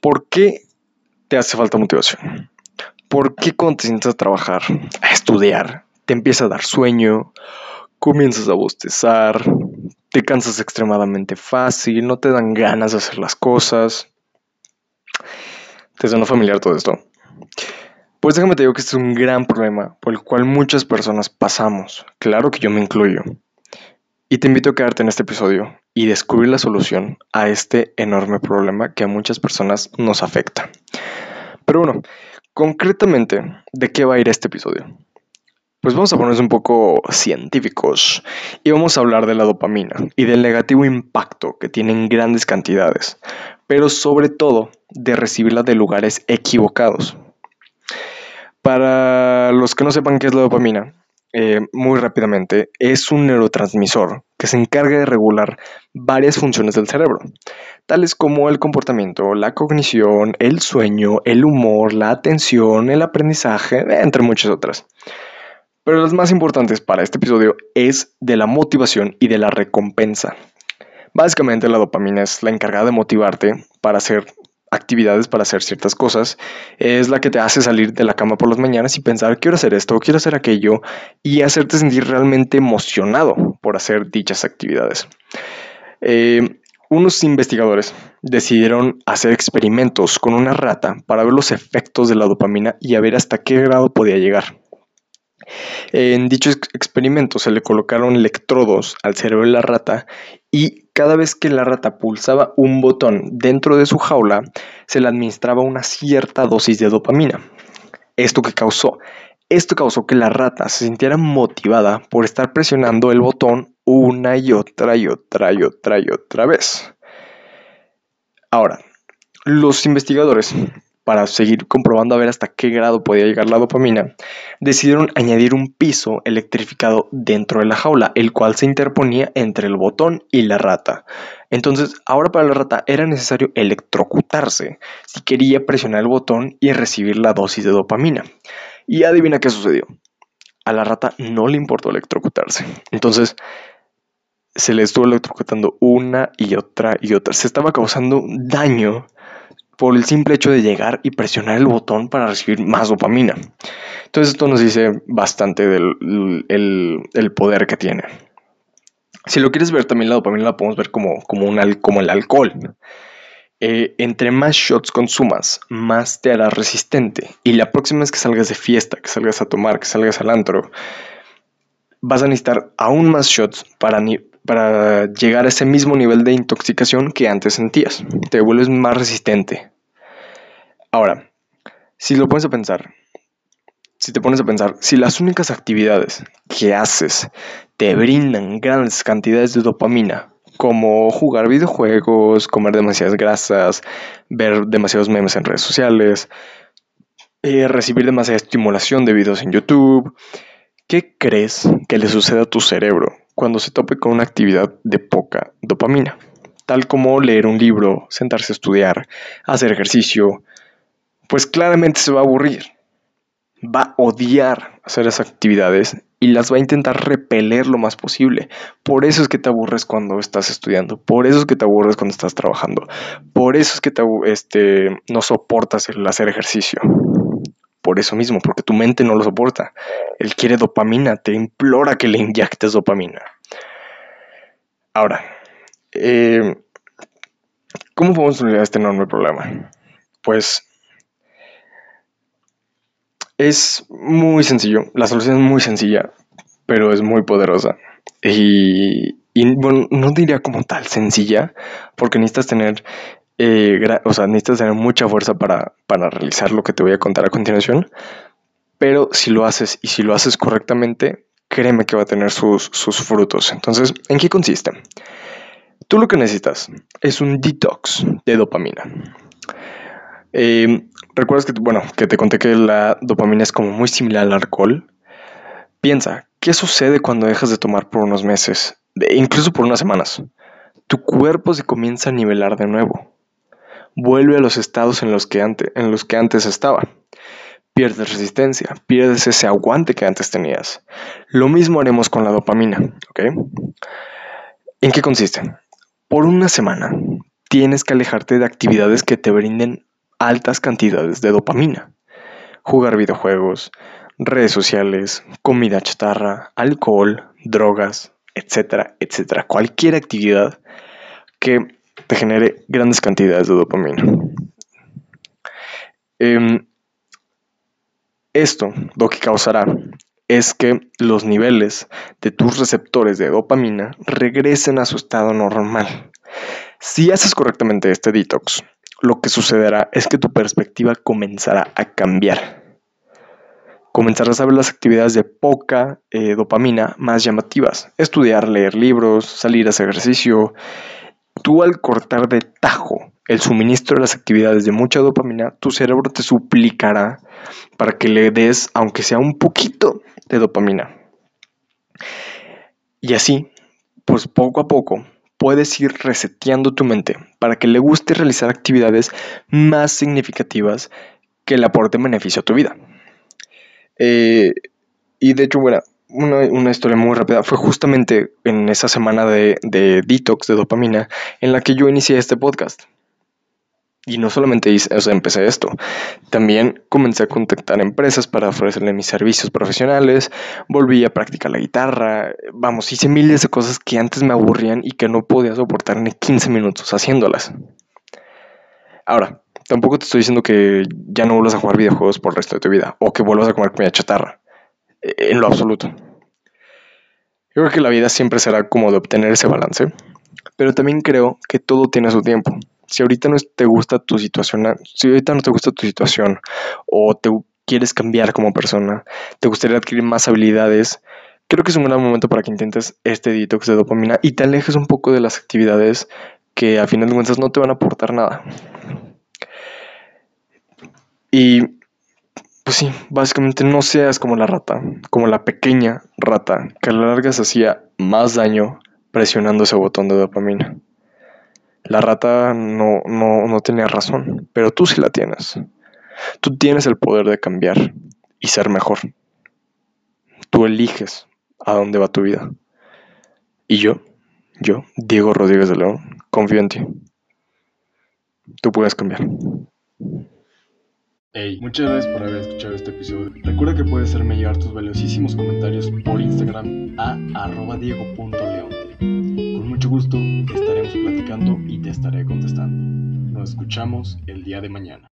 ¿Por qué te hace falta motivación? ¿Por qué cuando te sientas a trabajar, a estudiar, te empieza a dar sueño, comienzas a bostezar, te cansas extremadamente fácil, no te dan ganas de hacer las cosas? ¿Te suena familiar todo esto? Pues déjame te digo que este es un gran problema por el cual muchas personas pasamos. Claro que yo me incluyo. Y te invito a quedarte en este episodio y descubrir la solución a este enorme problema que a muchas personas nos afecta. Pero bueno, concretamente, ¿de qué va a ir este episodio? Pues vamos a ponernos un poco científicos y vamos a hablar de la dopamina y del negativo impacto que tiene en grandes cantidades, pero sobre todo de recibirla de lugares equivocados. Para los que no sepan qué es la dopamina, eh, muy rápidamente, es un neurotransmisor que se encarga de regular varias funciones del cerebro, tales como el comportamiento, la cognición, el sueño, el humor, la atención, el aprendizaje, entre muchas otras. Pero las más importantes para este episodio es de la motivación y de la recompensa. Básicamente la dopamina es la encargada de motivarte para hacer actividades para hacer ciertas cosas, es la que te hace salir de la cama por las mañanas y pensar, quiero hacer esto, quiero hacer aquello, y hacerte sentir realmente emocionado por hacer dichas actividades. Eh, unos investigadores decidieron hacer experimentos con una rata para ver los efectos de la dopamina y a ver hasta qué grado podía llegar. En dichos experimentos se le colocaron electrodos al cerebro de la rata y cada vez que la rata pulsaba un botón dentro de su jaula, se le administraba una cierta dosis de dopamina. ¿Esto que causó? Esto causó que la rata se sintiera motivada por estar presionando el botón una y otra y otra y otra y otra vez. Ahora, los investigadores para seguir comprobando a ver hasta qué grado podía llegar la dopamina, decidieron añadir un piso electrificado dentro de la jaula, el cual se interponía entre el botón y la rata. Entonces, ahora para la rata era necesario electrocutarse si quería presionar el botón y recibir la dosis de dopamina. Y adivina qué sucedió. A la rata no le importó electrocutarse. Entonces, se le estuvo electrocutando una y otra y otra. Se estaba causando daño por el simple hecho de llegar y presionar el botón para recibir más dopamina. Entonces esto nos dice bastante del el, poder que tiene. Si lo quieres ver también la dopamina la podemos ver como, como, un, como el alcohol. Eh, entre más shots consumas, más te harás resistente. Y la próxima vez que salgas de fiesta, que salgas a tomar, que salgas al antro, vas a necesitar aún más shots para, para llegar a ese mismo nivel de intoxicación que antes sentías. Te vuelves más resistente. Ahora, si lo pones a pensar, si te pones a pensar, si las únicas actividades que haces te brindan grandes cantidades de dopamina, como jugar videojuegos, comer demasiadas grasas, ver demasiados memes en redes sociales, eh, recibir demasiada estimulación de videos en YouTube, ¿qué crees que le sucede a tu cerebro cuando se tope con una actividad de poca dopamina, tal como leer un libro, sentarse a estudiar, hacer ejercicio, pues claramente se va a aburrir. Va a odiar hacer esas actividades y las va a intentar repeler lo más posible. Por eso es que te aburres cuando estás estudiando, por eso es que te aburres cuando estás trabajando, por eso es que te, este, no soportas el hacer ejercicio por eso mismo, porque tu mente no lo soporta. Él quiere dopamina, te implora que le inyectes dopamina. Ahora, eh, ¿cómo podemos solucionar este enorme problema? Pues es muy sencillo, la solución es muy sencilla, pero es muy poderosa. Y, y bueno, no diría como tal sencilla, porque necesitas tener eh, o sea, necesitas tener mucha fuerza para, realizar lo que te voy a contar a continuación, pero si lo haces y si lo haces correctamente, créeme que va a tener sus, frutos. Entonces, ¿en qué consiste? Tú lo que necesitas es un detox de dopamina. Eh, ¿Recuerdas que, bueno, que te conté que la dopamina es como muy similar al alcohol? Piensa, ¿qué sucede cuando dejas de tomar por unos meses, incluso por unas semanas? Tu cuerpo se comienza a nivelar de nuevo vuelve a los estados en los que, antes, en los que antes estaba. Pierdes resistencia, pierdes ese aguante que antes tenías. Lo mismo haremos con la dopamina, ¿ok? ¿En qué consiste? Por una semana tienes que alejarte de actividades que te brinden altas cantidades de dopamina. Jugar videojuegos, redes sociales, comida chatarra, alcohol, drogas, etcétera, etcétera. Cualquier actividad que te genere grandes cantidades de dopamina. Em, esto lo que causará es que los niveles de tus receptores de dopamina regresen a su estado normal. Si haces correctamente este detox, lo que sucederá es que tu perspectiva comenzará a cambiar. Comenzarás a ver las actividades de poca eh, dopamina más llamativas. Estudiar, leer libros, salir a hacer ejercicio. Tú al cortar de tajo el suministro de las actividades de mucha dopamina, tu cerebro te suplicará para que le des, aunque sea un poquito de dopamina. Y así, pues poco a poco, puedes ir reseteando tu mente para que le guste realizar actividades más significativas que le aporten beneficio a tu vida. Eh, y de hecho, bueno, una, historia muy rápida. Fue justamente en esa semana de, de detox de dopamina en la que yo inicié este podcast. Y no solamente hice, o empecé esto, también comencé a contactar empresas para ofrecerle mis servicios profesionales, volví a practicar la guitarra, vamos, hice miles de cosas que antes me aburrían y que no podía soportar ni 15 minutos haciéndolas. Ahora, tampoco te estoy diciendo que ya no vuelvas a jugar videojuegos por el resto de tu vida o que vuelvas a comer comida chatarra, e, en lo absoluto. Yo creo que la vida siempre será como de obtener ese balance, pero también creo que todo tiene su tiempo si ahorita no te gusta tu situación, si ahorita no te gusta tu situación o te quieres cambiar como persona, te gustaría adquirir más habilidades, creo que es un gran momento para que intentes este detox de dopamina y te alejes un poco de las actividades que a final de cuentas no te van a aportar nada. Y pues sí, básicamente no seas como la rata, como la pequeña rata que a la larga se hacía más daño presionando ese botón de dopamina. La rata no, no, tenía razón, pero tú sí la tienes. Tú tienes el poder de cambiar y ser mejor. Tú eliges a dónde va tu vida. Y yo, yo, Diego Rodríguez de León, confío en ti. Tú puedes cambiar. Hey, muchas gracias por haber escuchado este episodio. Recuerda que puedes hacerme llegar tus valiosísimos comentarios por Instagram a arroba diego.león. Con mucho gusto estaremos platicando y te estaré contestando. Nos escuchamos el día de mañana.